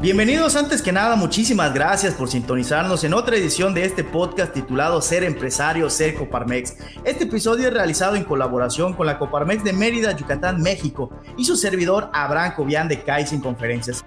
Bienvenidos antes que nada, muchísimas gracias por sintonizarnos en otra edición de este podcast titulado Ser Empresario, Ser Coparmex. Este episodio es realizado en colaboración con la Coparmex de Mérida, Yucatán, México y su servidor Abraham Cobian de Kaizen Conferencias.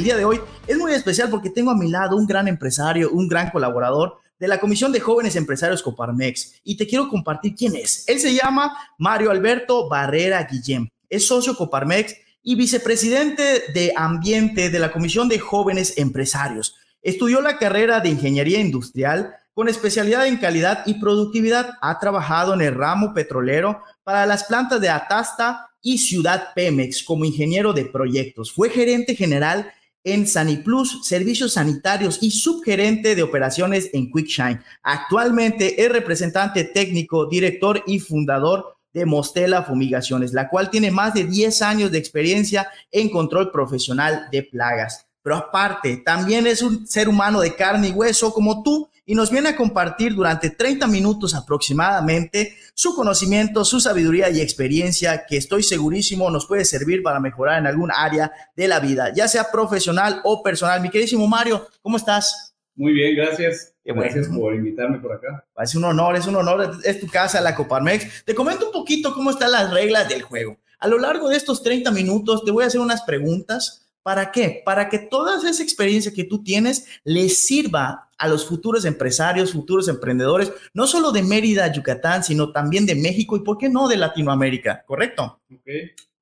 El día de hoy es muy especial porque tengo a mi lado un gran empresario, un gran colaborador de la Comisión de Jóvenes Empresarios Coparmex y te quiero compartir quién es. Él se llama Mario Alberto Barrera Guillem. Es socio Coparmex y vicepresidente de Ambiente de la Comisión de Jóvenes Empresarios. Estudió la carrera de Ingeniería Industrial con especialidad en calidad y productividad. Ha trabajado en el ramo petrolero para las plantas de Atasta y Ciudad Pemex como ingeniero de proyectos. Fue gerente general en Saniplus, Servicios Sanitarios y subgerente de operaciones en Quickshine. Actualmente es representante técnico, director y fundador de Mostela Fumigaciones, la cual tiene más de 10 años de experiencia en control profesional de plagas. Pero aparte, también es un ser humano de carne y hueso como tú y nos viene a compartir durante 30 minutos aproximadamente su conocimiento, su sabiduría y experiencia que estoy segurísimo nos puede servir para mejorar en algún área de la vida, ya sea profesional o personal. Mi queridísimo Mario, ¿cómo estás? Muy bien, gracias. Gracias por invitarme por acá. Es un honor, es un honor, es tu casa, la Coparmex. Te comento un poquito cómo están las reglas del juego. A lo largo de estos 30 minutos te voy a hacer unas preguntas. ¿Para qué? Para que toda esa experiencia que tú tienes les sirva a los futuros empresarios, futuros emprendedores, no solo de Mérida, Yucatán, sino también de México y, ¿por qué no, de Latinoamérica? ¿Correcto? Ok.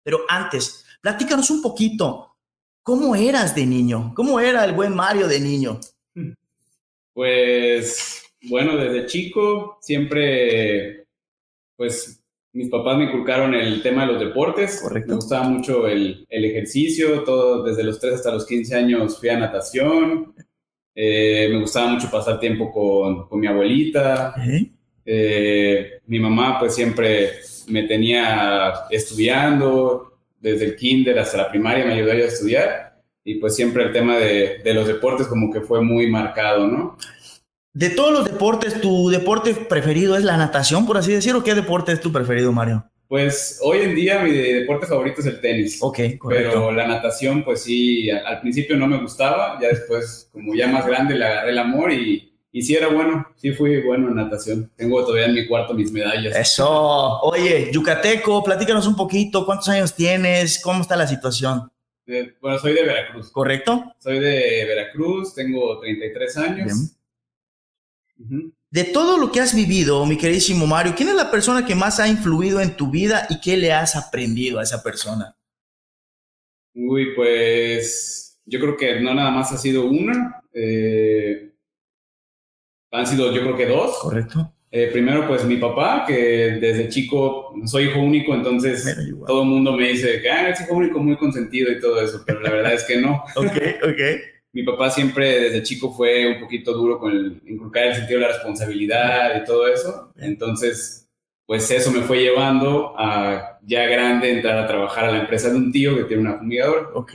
Pero antes, platícanos un poquito, ¿cómo eras de niño? ¿Cómo era el buen Mario de niño? Pues, bueno, desde chico siempre, pues, mis papás me inculcaron el tema de los deportes. Correcto. Me gustaba mucho el, el ejercicio, todo desde los 3 hasta los 15 años fui a natación. Eh, me gustaba mucho pasar tiempo con, con mi abuelita. ¿Eh? Eh, mi mamá pues siempre me tenía estudiando, desde el kinder hasta la primaria me ayudó a estudiar y pues siempre el tema de, de, los deportes como que fue muy marcado, ¿no? De todos los deportes, ¿tu deporte preferido es la natación, por así decirlo? ¿Qué deporte es tu preferido, Mario? Pues hoy en día mi deporte favorito es el tenis. Ok, correcto. Pero la natación, pues sí, al, al principio no me gustaba, ya después, como ya más grande, le agarré el amor y, y sí era bueno, sí fui bueno en natación. Tengo todavía en mi cuarto mis medallas. Eso. Oye, Yucateco, platícanos un poquito, ¿cuántos años tienes? ¿Cómo está la situación? Eh, bueno, soy de Veracruz. ¿Correcto? Soy de Veracruz, tengo 33 años. Bien. De todo lo que has vivido, mi queridísimo Mario, ¿quién es la persona que más ha influido en tu vida y qué le has aprendido a esa persona? Uy, pues yo creo que no nada más ha sido una. Eh, han sido yo creo que dos. Correcto. Eh, primero, pues mi papá, que desde chico soy hijo único, entonces todo el mundo me dice que ah, es hijo único muy consentido y todo eso, pero la verdad es que no. ok, ok. Mi papá siempre desde chico fue un poquito duro con el inculcar el sentido de la responsabilidad y todo eso, entonces pues eso me fue llevando a ya grande entrar a trabajar a la empresa de un tío que tiene una fumigadora. Ok.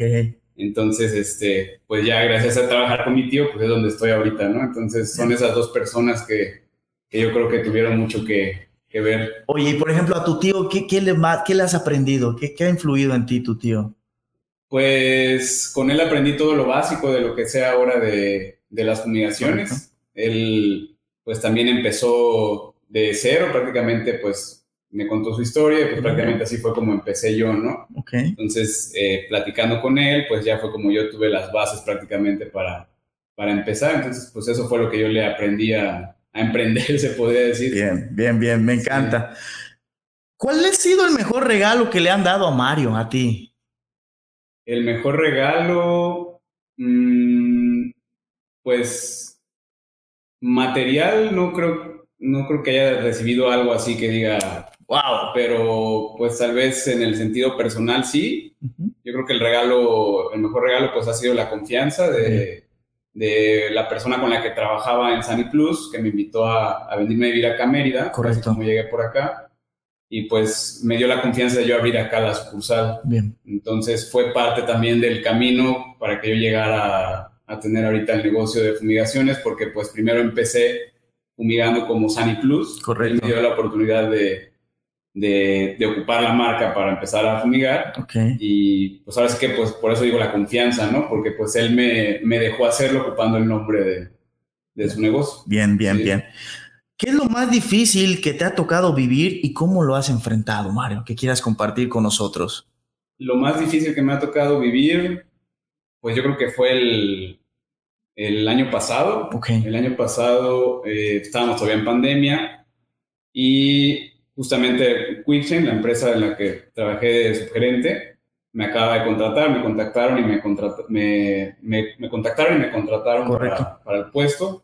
Entonces, este, pues ya gracias a trabajar con mi tío, pues es donde estoy ahorita, ¿no? Entonces son esas dos personas que, que yo creo que tuvieron mucho que, que, ver. Oye, y por ejemplo, a tu tío, ¿qué, qué, le, qué le has aprendido? ¿Qué, ¿Qué ha influido en ti tu tío? Pues con él aprendí todo lo básico de lo que sea ahora de, de las fumigaciones. Él pues también empezó de cero, prácticamente pues me contó su historia y pues prácticamente así fue como empecé yo, ¿no? Okay. Entonces, eh, platicando con él, pues ya fue como yo tuve las bases prácticamente para, para empezar. Entonces, pues eso fue lo que yo le aprendí a, a emprender, se podría decir. Bien, bien, bien, me encanta. Sí. ¿Cuál ha sido el mejor regalo que le han dado a Mario, a ti? El mejor regalo, mmm, pues material, no creo, no creo que haya recibido algo así que diga, wow, pero pues tal vez en el sentido personal sí. Uh -huh. Yo creo que el regalo, el mejor regalo pues ha sido la confianza de, de la persona con la que trabajaba en Sunny Plus, que me invitó a, a venirme a vivir acá a Mérida, Correcto. como llegué por acá, y pues me dio la confianza de yo abrir acá la sucursal. Bien. Entonces fue parte también del camino para que yo llegara a, a tener ahorita el negocio de fumigaciones, porque pues primero empecé fumigando como Sunny Plus. Correcto. Él me dio la oportunidad de, de, de ocupar la marca para empezar a fumigar. Ok. Y pues ahora sí que pues por eso digo la confianza, ¿no? Porque pues él me, me dejó hacerlo ocupando el nombre de, de su negocio. Bien, bien, Sí. bien. ¿Qué es lo más difícil que te ha tocado vivir y cómo lo has enfrentado, Mario? Que quieras compartir con nosotros. Lo más difícil que me ha tocado vivir, pues yo creo que fue el, el año pasado. Ok. El año pasado eh, estábamos todavía en pandemia y justamente Quickchain, la empresa en la que trabajé de subgerente, me acaba de contratar, me contactaron y me, contrat- me, me- me contactaron y me contrataron para, para el puesto.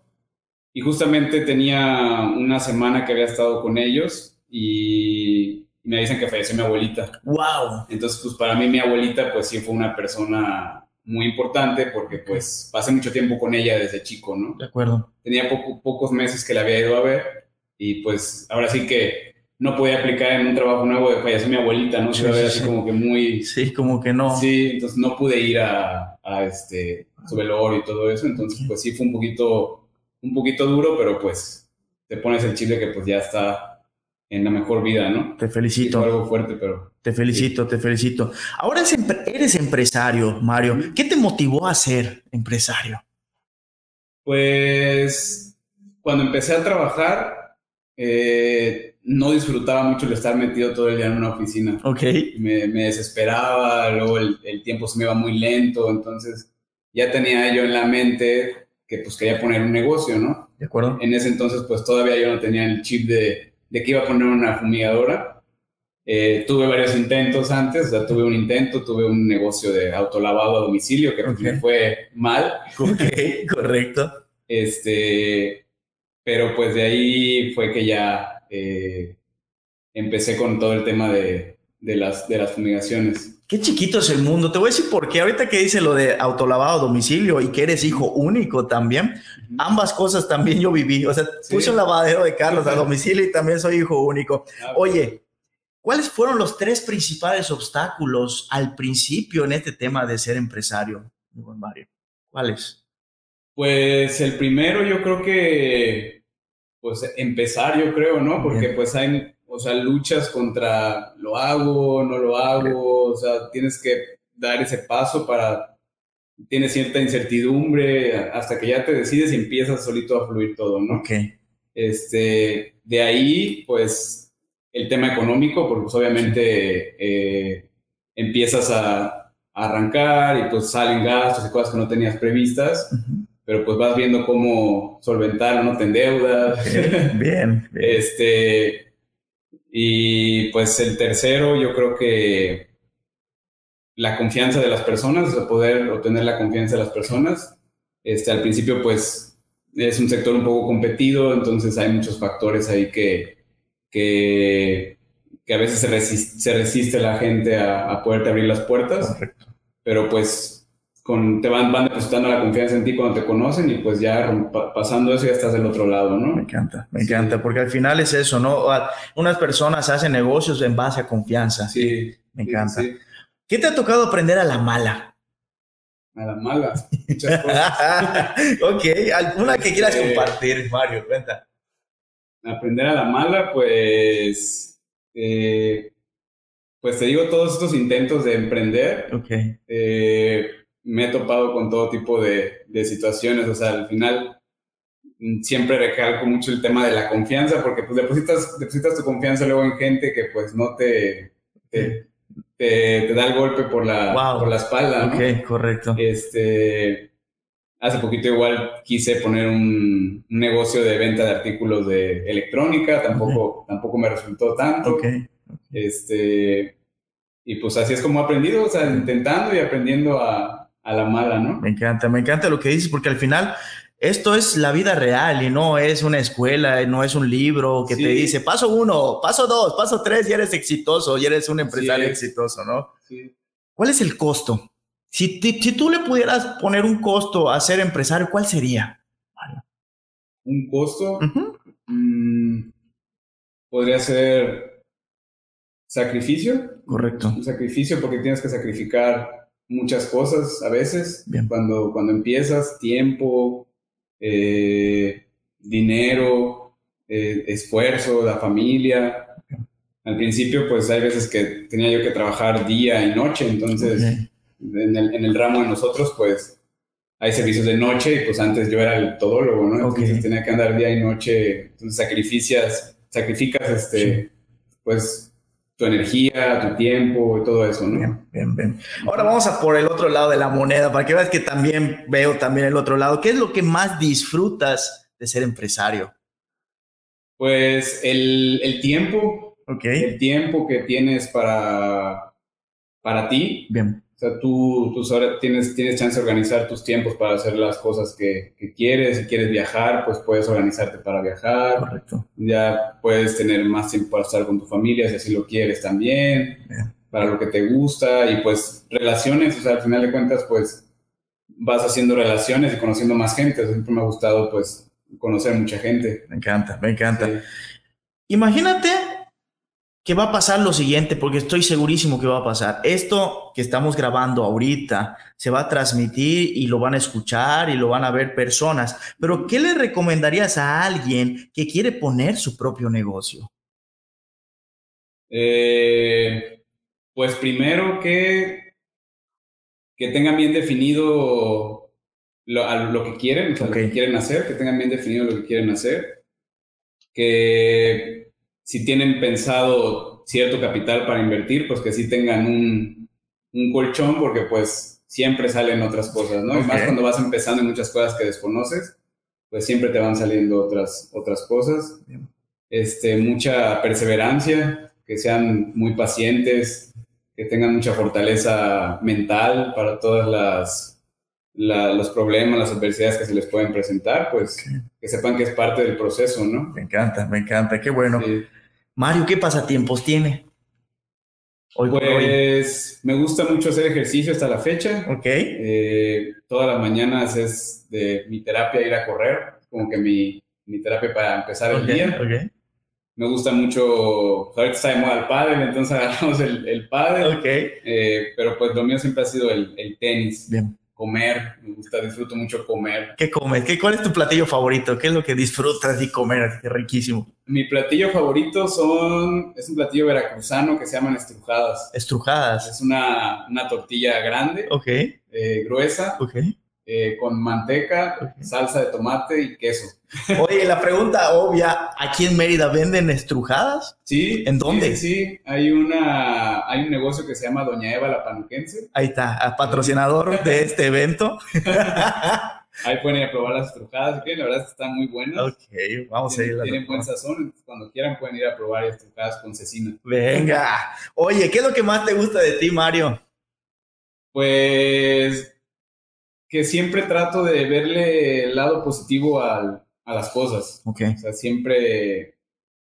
Y justamente tenía una semana que había estado con ellos y me dicen que falleció mi abuelita. ¡Wow! Entonces, pues para mí mi abuelita, pues sí fue una persona muy importante porque pues pasé mucho tiempo con ella desde chico, ¿no? De acuerdo. Tenía poco- pocos meses que la había ido a ver y pues ahora sí que no podía aplicar en un trabajo nuevo de falleció mi abuelita, ¿no? Se Sí, iba a ver sí, así sí. como que muy... Sí, como que no. Sí, entonces no pude ir a, a este, su velorio y todo eso, entonces pues sí fue un poquito, un poquito duro, pero pues te pones el chile que pues ya está en la mejor vida, ¿no? Te felicito, algo fuerte, pero te felicito, te felicito. Ahora eres empresario, Mario. ¿Qué te motivó a ser empresario? Pues cuando empecé a trabajar, eh, no disfrutaba mucho el estar metido todo el día en una oficina. Ok. Me, me desesperaba, luego el, el tiempo se me iba muy lento, entonces ya tenía yo en la mente que pues quería poner un negocio, ¿no? ¿De acuerdo? En ese entonces pues todavía yo no tenía el chip de, de que iba a poner una fumigadora. Eh, tuve varios intentos antes, o sea, tuve un intento, tuve un negocio de autolavado a domicilio que me fue mal. Ok, correcto. Este, pero pues de ahí fue que ya eh, empecé con todo el tema de, de las, de las fumigaciones. Qué chiquito es el mundo. Te voy a decir por qué. Ahorita que dice lo de autolavado a domicilio y que eres hijo único también, ambas cosas también yo viví. O sea, Sí. puse un lavadero de Carlos a domicilio y también soy hijo único. Ah, Oye, ¿cuáles fueron los tres principales obstáculos al principio en este tema de ser empresario, Mario? ¿Cuáles? Pues el primero yo creo que, pues empezar yo creo, ¿no? Porque Bien. pues hay, o sea, luchas contra lo hago, no lo hago, o sea, tienes que dar ese paso para, tienes cierta incertidumbre hasta que ya te decides y empiezas solito a fluir todo, ¿no? Ok, Este, de ahí, pues, el tema económico, porque pues, obviamente eh, empiezas a, a arrancar y pues salen gastos y cosas que no tenías previstas, Ujú. pero pues vas viendo cómo solventar, no te endeudas. Ok, bien, bien. este, y pues el tercero, yo creo que la confianza de las personas, o sea, poder obtener la confianza de las personas. Este, al principio, pues, es un sector un poco competido, entonces hay muchos factores ahí que, que, que a veces se resiste, se resiste la gente a, a poderte abrir las puertas, Correcto. pero pues con, te van, van depositando la confianza en ti cuando te conocen y pues ya pasando eso ya estás del otro lado, Me ¿no? encanta, me Sí. encanta, porque al final es eso, ¿no? A- Unas personas hacen negocios en base a confianza. Sí. Me encanta. sí. ¿Qué te ha tocado aprender a la mala? Nada malas, muchas cosas. ok, alguna que quieras Este- compartir, Mario, cuenta. Aprender a la mala, pues, eh, pues te digo, todos estos intentos de emprender, Ok, eh, me he topado con todo tipo de, de situaciones, o sea, al final mm, siempre recalco mucho el tema de la confianza, porque pues depositas, depositas tu confianza luego en gente que pues no te, te, te- te da el golpe por la, Wow. por la espalda, ¿no? ok, correcto. Este, hace poquito igual quise poner un, un negocio de venta de artículos de electrónica, tampoco, tampoco me resultó tanto. Este, y pues así es como he aprendido, o sea, intentando y aprendiendo a, a la mala, ¿no? me encanta, me encanta lo que dices, porque al final esto es la vida real y no es una escuela, no es un libro que Sí. te dice paso uno, paso dos, paso tres y eres exitoso y eres un empresario es. exitoso, ¿no? Sí. ¿Cuál es el costo Si, si tú le pudieras poner un costo a ser empresario, ¿cuál sería? Un costo mm, podría ser sacrificio. Correcto. Un sacrificio porque tienes que sacrificar muchas cosas a veces. Cuando, cuando empiezas, tiempo, eh, dinero, eh, esfuerzo, la familia. Al principio, pues hay veces que tenía yo que trabajar día y noche, entonces en, el, en, el, ramo de nosotros, pues hay servicios de noche y pues antes yo era el todólogo, ¿no? Entonces tenía que andar día y noche, entonces sacrificias, sacrificas este, pues tu energía, tu tiempo y todo eso, ¿no? Bien, bien, bien. Ahora vamos a por el otro lado de la moneda, para que veas que también veo también el otro lado. ¿Qué es lo que más disfrutas de ser empresario? Pues el, el tiempo, el tiempo que tienes para, para ti. Bien. O sea, tú, tú tienes, tienes chance de organizar tus tiempos para hacer las cosas que, que, quieres. Si quieres viajar, pues puedes organizarte para viajar. Correcto. Ya puedes tener más tiempo para estar con tu familia si así lo quieres también. Para lo que te gusta. Y pues relaciones, o sea, al final de cuentas, pues vas haciendo relaciones y conociendo más gente. siempre me ha gustado, pues, conocer mucha gente. Me encanta, me encanta. Imagínate que va a pasar lo siguiente, porque estoy segurísimo que va a pasar. Esto que estamos grabando ahorita se va a transmitir y lo van a escuchar y lo van a ver personas. Pero, ¿qué le recomendarías a alguien que quiere poner su propio negocio? Eh, pues primero que, que tengan bien definido lo, que quieren, lo que quieren hacer, que tengan bien definido lo que quieren hacer, que si tienen pensado cierto capital para invertir, pues que sí tengan un, un colchón, porque pues siempre salen otras cosas, ¿no? Y más cuando vas empezando en muchas cosas que desconoces, pues siempre te van saliendo otras, otras cosas. Este, mucha perseverancia, que sean muy pacientes, que tengan mucha fortaleza mental para todas las, los problemas, las adversidades que se les pueden presentar, pues que sepan que es parte del proceso, ¿no? Me encanta, me encanta, qué bueno. Mario, ¿qué pasatiempos tiene? Hoy pues me gusta mucho hacer ejercicio hasta la fecha. Ok. Eh, todas las mañanas es de mi terapia ir a correr, como que mi, mi terapia para empezar el día. Okay. Me gusta mucho, ahorita está de moda el pádel, entonces agarramos el, el pádel. Ok. Eh, pero pues lo mío siempre ha sido el, el tenis. Bien comer, me gusta, disfruto mucho comer. ¿Qué comes? ¿Qué, ¿Cuál es tu platillo favorito? ¿Qué es lo que disfrutas de comer? Qué riquísimo. Mi platillo favorito son, es un platillo veracruzano que se llaman estrujadas. Estrujadas. Es una, una tortilla grande, Ok. eh, gruesa, Ok. Eh, con manteca, salsa de tomate y queso. Oye, la pregunta obvia, ¿aquí en Mérida venden estrujadas? Sí. ¿En dónde? Sí, sí, hay, una, hay un negocio que se llama Doña Eva la Panuquense. Ahí está, patrocinador de este evento. Ahí pueden ir a probar las estrujadas, que la verdad están muy buenas. Ok, vamos a ir. Tienen, tienen buen sazón, cuando quieran pueden ir a probar estrujadas con cecina. Venga. Oye, ¿qué es lo que más te gusta de ti, Mario? Pues que siempre trato de verle el lado positivo al, a las cosas. Ok. O sea, siempre,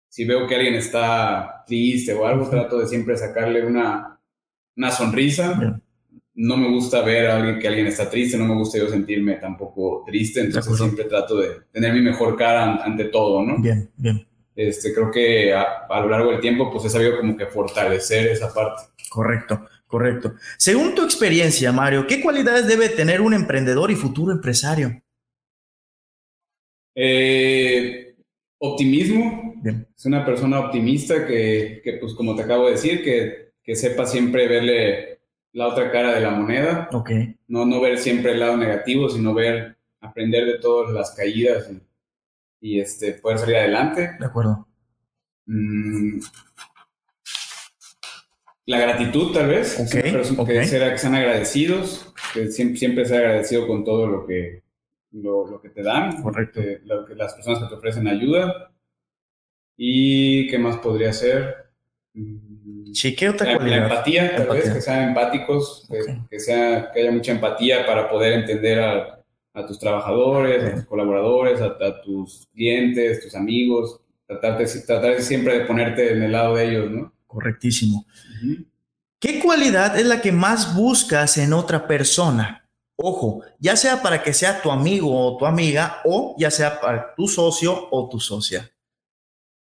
si veo que alguien está triste o algo, trato de siempre sacarle una, una sonrisa. No me gusta ver a alguien que alguien está triste, no me gusta yo sentirme tampoco triste, entonces siempre trato de tener mi mejor cara an- ante todo, ¿no? Bien, bien. Este, creo que a, a lo largo del tiempo pues he sabido como que fortalecer esa parte. Correcto, correcto. Según tu experiencia, Mario, ¿qué cualidades debe tener un emprendedor y futuro empresario? Eh, optimismo, Bien. es una persona optimista que, que, pues como te acabo de decir, que, que sepa siempre verle la otra cara de la moneda, Ok. no, no ver siempre el lado negativo, sino ver, aprender de todas las caídas y, y, este, poder salir adelante. De acuerdo. Mm, la gratitud, tal vez, Ok, Siempre es- ok. que, sea- que sean agradecidos, que siempre, siempre ser agradecido con todo lo que, lo, lo que te dan, Correcto. lo que, las personas que te ofrecen ayuda. ¿Y qué más podría ser? Mm, Sí, ¿qué otra la, empatía, tal Empatía. vez, que sean empáticos, que, sea, que haya mucha empatía para poder entender a, a tus trabajadores, a tus colaboradores, a, a tus clientes, tus amigos, tratar, de, tratar siempre de ponerte en el lado de ellos, ¿no? Correctísimo. ¿Qué cualidad es la que más buscas en otra persona? Ojo, ya sea para que sea tu amigo o tu amiga o ya sea para tu socio o tu socia.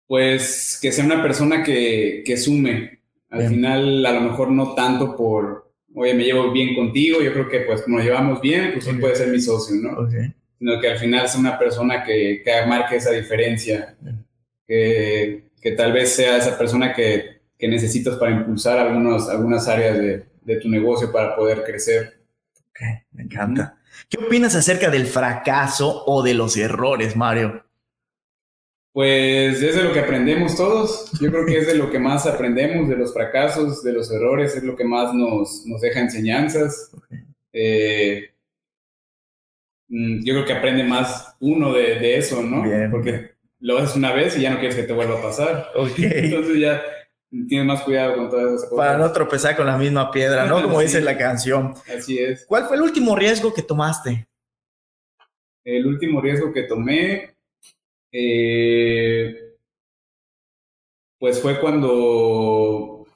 Pues que sea una persona que, que sume. Al final, a lo mejor no tanto por, oye, me llevo bien contigo, yo creo que pues como nos llevamos bien, pues sí puede ser mi socio, ¿no? Sino que al final sea una persona que, que marque esa diferencia, que, que, tal vez sea esa persona que, que necesitas para impulsar algunos, algunas áreas de, de, tu negocio para poder crecer. Ok, me encanta. ¿Qué opinas acerca del fracaso o de los errores, Mario? Pues es de lo que aprendemos todos. Yo creo que es de lo que más aprendemos, de los fracasos, de los errores, es lo que más nos, nos deja enseñanzas. Eh, mm, yo creo que aprende más uno de, de eso, ¿no? Porque lo haces una vez y ya no quieres que te vuelva a pasar. Entonces ya tienes más cuidado con todas esas cosas. Para no tropezar con la misma piedra, ¿no? Como dice la canción. Así es. ¿Cuál fue el último riesgo que tomaste? El último riesgo que tomé, eh, pues fue cuando,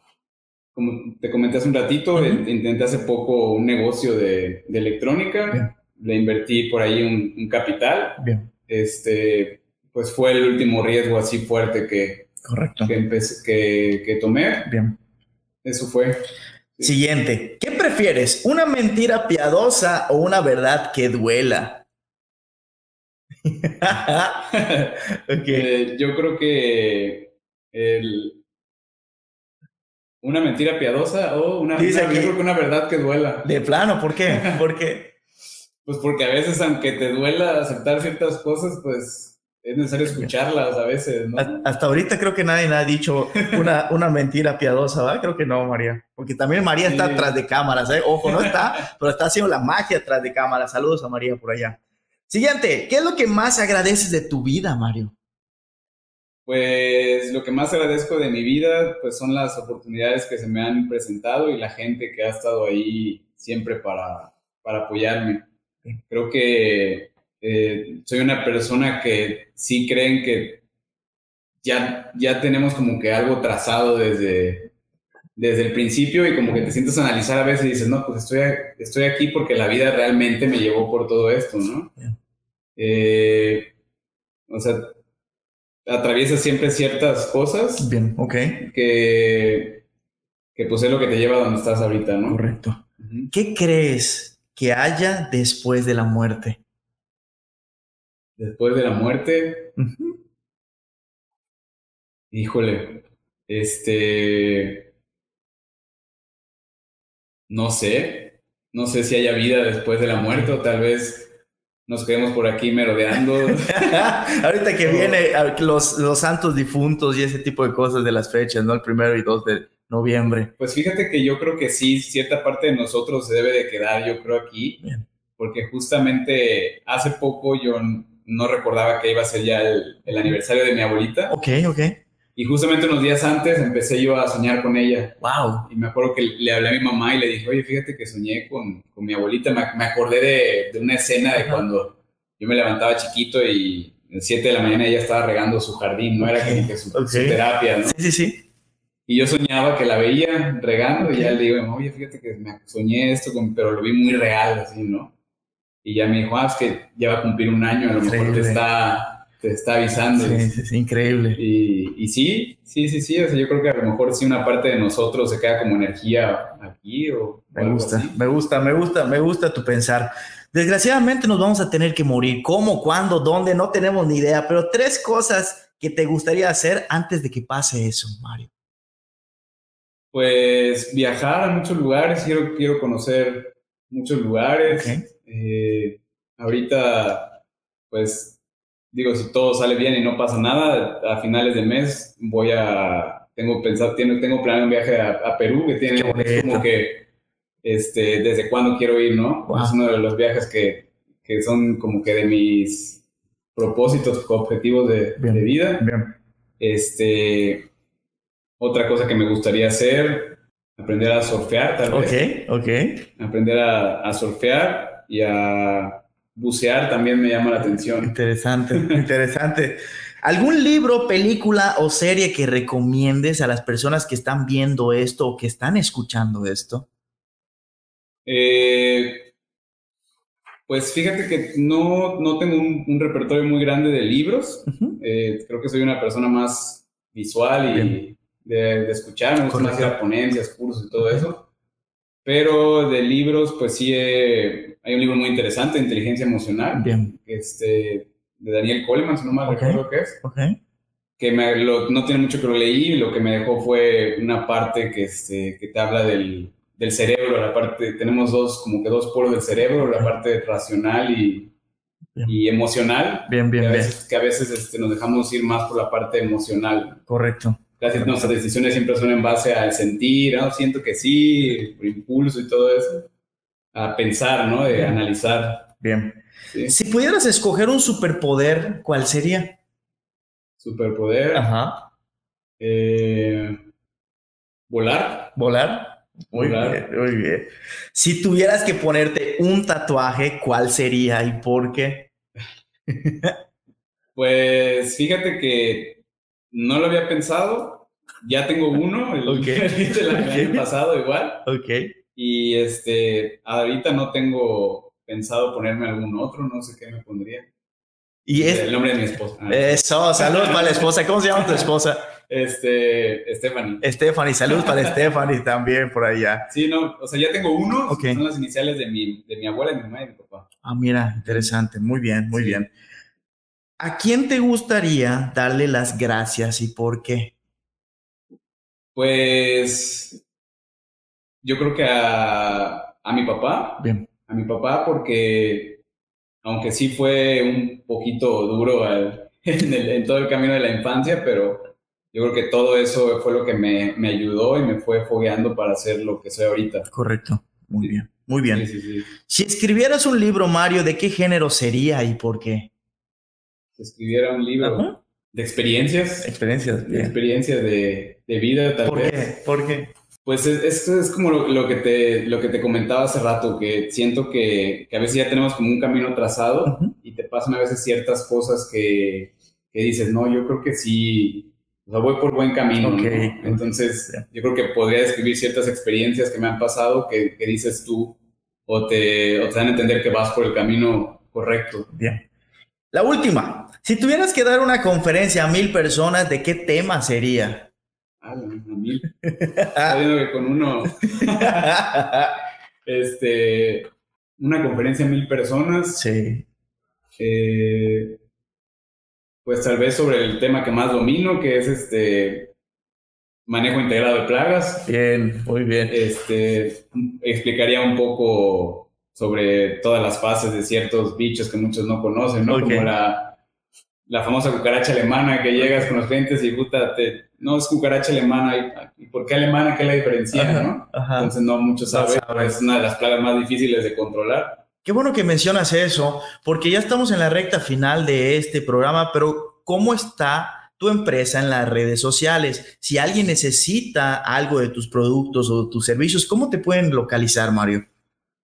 como te comenté hace un ratito, intenté hace poco un negocio de, electrónica. Le invertí por ahí un, capital. Bien. Este, pues fue el último riesgo así fuerte que, Correcto. que, que, que tomé. Bien. Eso fue. Siguiente. ¿Qué prefieres? ¿Una mentira piadosa o una verdad que duela? Eh, yo creo que una mentira piadosa o una, una verdad que duela. De plano, ¿por qué? ¿Por qué? pues porque a veces, aunque te duela aceptar ciertas cosas, pues es necesario escucharlas a veces, ¿no? Hasta ahorita creo que nadie ha dicho una, una mentira piadosa, ¿verdad? Creo que no, María. Porque también María está atrás de cámaras, ¿eh? Ojo, no está, pero está haciendo la magia atrás de cámaras. Saludos a María por allá. Siguiente, ¿qué es lo que más agradeces de tu vida, Mario? Pues lo que más agradezco de mi vida, pues son las oportunidades que se me han presentado y la gente que ha estado ahí siempre para, para apoyarme. Creo que eh, soy una persona que sí creen que ya, ya tenemos como que algo trazado desde, desde el principio y como que te sientes a analizar a veces y dices, no, pues estoy, estoy aquí porque la vida realmente me llevó por todo esto, ¿no? Eh, o sea, atraviesas siempre ciertas cosas. Bien, ok. Que, que pues es lo que te lleva a donde estás ahorita, ¿no? Correcto. ¿Qué crees que haya después de la muerte? Después de la muerte. Híjole. Este. No sé. No sé si haya vida después de la muerte o tal vez nos quedemos por aquí merodeando. Ahorita que viene los, los santos difuntos y ese tipo de cosas de las fechas, ¿no? El primero y dos de noviembre. Pues fíjate que yo creo que sí, cierta parte de nosotros se debe de quedar, yo creo, aquí. Porque justamente hace poco yo no recordaba que iba a ser ya el, el aniversario de mi abuelita. Ok, ok. Y justamente unos días antes empecé yo a soñar con ella. Wow. Y me acuerdo que le hablé a mi mamá y le dije, oye, fíjate que soñé con, con mi abuelita. Me, acordé de, de, una escena de cuando yo me levantaba chiquito y a las 7 de la mañana ella estaba regando su jardín, ¿no? Era como que su, terapia, ¿no? Sí, sí, sí. Y yo soñaba que la veía regando y ya le digo, oye, fíjate que me soñé esto, pero lo vi muy real, así, ¿no? Y ya me dijo, ah, es que ya va a cumplir un año, a lo mejor te está te está avisando. Sí, sí increíble. Y, y, sí, sí, sí, sí. O sea, yo creo que a lo mejor sí una parte de nosotros se queda como energía aquí o. Me gusta, me gusta, me gusta, me gusta tu pensar. Desgraciadamente nos vamos a tener que morir. ¿Cómo, cuándo, dónde? No tenemos ni idea. Pero tres cosas que te gustaría hacer antes de que pase eso, Mario. Pues viajar a muchos lugares. Quiero, quiero conocer muchos lugares. Eh, ahorita, pues digo, si todo sale bien y no pasa nada, a finales de mes voy a, tengo pensado, tengo, tengo planeado un viaje a, Perú que tiene como que, este, desde cuándo quiero ir, ¿no? Es uno de los viajes que, que, son como que de mis propósitos, objetivos de, de vida. Bien. Este, otra cosa que me gustaría hacer, aprender a surfear, tal vez. Ok, ok. Aprender a, a surfear y a bucear también me llama la atención. Interesante, interesante. ¿Algún libro, película o serie que recomiendes a las personas que están viendo esto o que están escuchando esto? Eh, pues fíjate que no, no tengo un, repertorio muy grande de libros. Eh, creo que soy una persona más visual y de, escuchar, me gusta más ir a ponencias, cursos y todo eso. Pero de libros, pues sí, hay un libro muy interesante, Inteligencia Emocional, Bien. Este, de Daniel Coleman, si no mal recuerdo qué es. Okay. Que me, no tiene mucho que lo leí, lo que me dejó fue una parte que, este, que te habla del, del cerebro, la parte, tenemos dos, como que dos polos del cerebro, la parte racional y, y emocional. Bien, bien, que a bien. veces, Que a veces este, nos dejamos ir más por la parte emocional. Correcto. Nuestras decisiones siempre son en base al sentir, ¿no? siento que sí, por impulso y todo eso. A pensar, ¿no? De analizar. Bien. Si pudieras escoger un superpoder, ¿cuál sería? Superpoder. Ajá. Eh, volar. Volar. Muy bien, muy bien. Si tuvieras que ponerte un tatuaje, ¿cuál sería y por qué? pues fíjate que no lo había pensado. Ya tengo uno, el, del año pasado igual. Ok. Y este, ahorita no tengo pensado ponerme algún otro, no sé qué me pondría. Y es el nombre de mi esposa. Ah, Eso, saludos para la esposa. ¿Cómo se llama tu esposa? Este, Stephanie. Stephanie, saludos para Stephanie también por allá. Sí, no, o sea, ya tengo uno, son las iniciales de mi, de mi abuela, mi mamá y mi papá. Ah, mira, interesante, muy bien, muy bien. ¿A quién te gustaría darle las gracias y por qué? Pues yo creo que a, a mi papá. Bien. A mi papá porque, aunque sí fue un poquito duro en, todo el camino de la infancia, pero yo creo que todo eso fue lo que me, me ayudó y me fue fogueando para hacer lo que soy ahorita. Correcto, muy bien, muy bien. Sí, sí, si escribieras un libro, Mario, ¿de qué género sería y por qué? Si escribiera un libro de experiencias. Experiencias, De experiencias de, de vida, tal ¿Por vez. Qué? ¿Por qué? Pues esto es, como lo, que te, lo que te comentaba hace rato, que siento que, que a veces ya tenemos como un camino trazado y te pasan a veces ciertas cosas que, que, dices, no, yo creo que sí, o sea, voy por buen camino. Entonces, yo creo que podría describir ciertas experiencias que me han pasado que, que dices tú o te, o te dan a entender que vas por el camino correcto. Bien. La última, si tuvieras que dar una conferencia a mil personas, ¿de qué tema sería? Ah, a mil. Está viendo que con uno. este. Una conferencia a mil personas. Sí. Eh, pues tal vez sobre el tema que más domino, que es este. Manejo integrado de plagas. Bien, muy bien. Este. Explicaría un poco sobre todas las fases de ciertos bichos que muchos no conocen, ¿no? Como la, la famosa cucaracha alemana que llegas con los clientes y puta, te, no es cucaracha alemana, ¿y por qué alemana? ¿Qué la diferencia? ¿no? Entonces no muchos saben, es una de las plagas más difíciles de controlar. Qué bueno que mencionas eso, porque ya estamos en la recta final de este programa, pero ¿cómo está tu empresa en las redes sociales? Si alguien necesita algo de tus productos o tus servicios, ¿cómo te pueden localizar, Mario?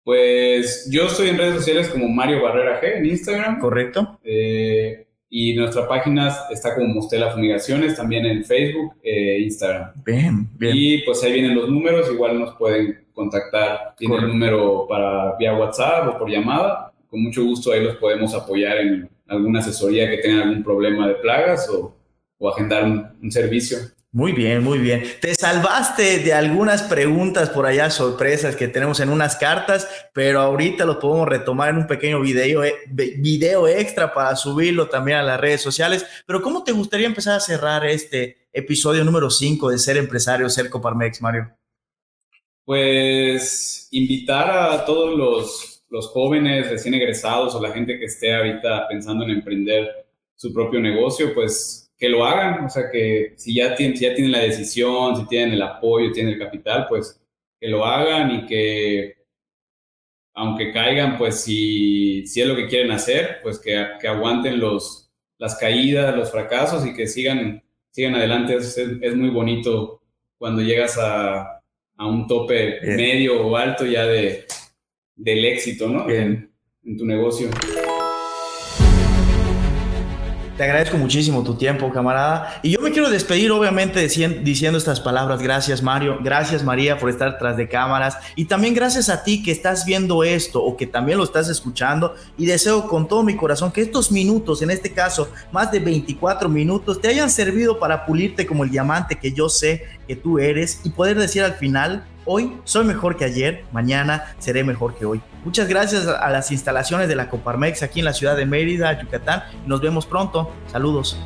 Pues yo estoy en redes sociales como Mario Barrera G en Instagram. Correcto. Eh, y nuestra página está como Mostela Fumigaciones, también en Facebook e Instagram. Bien, bien. Y pues ahí vienen los números, igual nos pueden contactar. Tiene el número para vía WhatsApp o por llamada. Con mucho gusto ahí los podemos apoyar en alguna asesoría que tengan algún problema de plagas o, o agendar un servicio. Muy bien, muy bien. Te salvaste de algunas preguntas por allá, sorpresas que tenemos en unas cartas, pero ahorita lo podemos retomar en un pequeño video, eh, video extra para subirlo también a las redes sociales. Pero ¿cómo te gustaría empezar a cerrar este episodio número 5 de Ser Empresario, Ser Coparmex, Mario? Pues invitar a todos los, los jóvenes recién egresados o la gente que esté ahorita pensando en emprender su propio negocio, pues que lo hagan, o sea, que si ya, tienen, ya tienen la decisión, si tienen el apoyo, tienen el capital, pues que lo hagan y que aunque caigan, pues si, si es lo que quieren hacer, pues que, que aguanten los, las caídas, los fracasos y que sigan, sigan adelante. Es, es, muy bonito cuando llegas a, a un tope medio o alto ya de, del éxito, ¿no? En, en tu negocio. Te agradezco muchísimo tu tiempo, camarada. Y yo me quiero despedir, obviamente, diciendo estas palabras. Gracias, Mario. Gracias, María, por estar tras de cámaras. Y también gracias a ti que estás viendo esto o que también lo estás escuchando. Y deseo con todo mi corazón que estos minutos, en este caso, más de 24 minutos, te hayan servido para pulirte como el diamante que yo sé que tú eres y poder decir al final, Hoy soy mejor que ayer, mañana seré mejor que hoy. Muchas gracias a las instalaciones de la Coparmex aquí en la ciudad de Mérida, Yucatán. Nos vemos pronto. Saludos.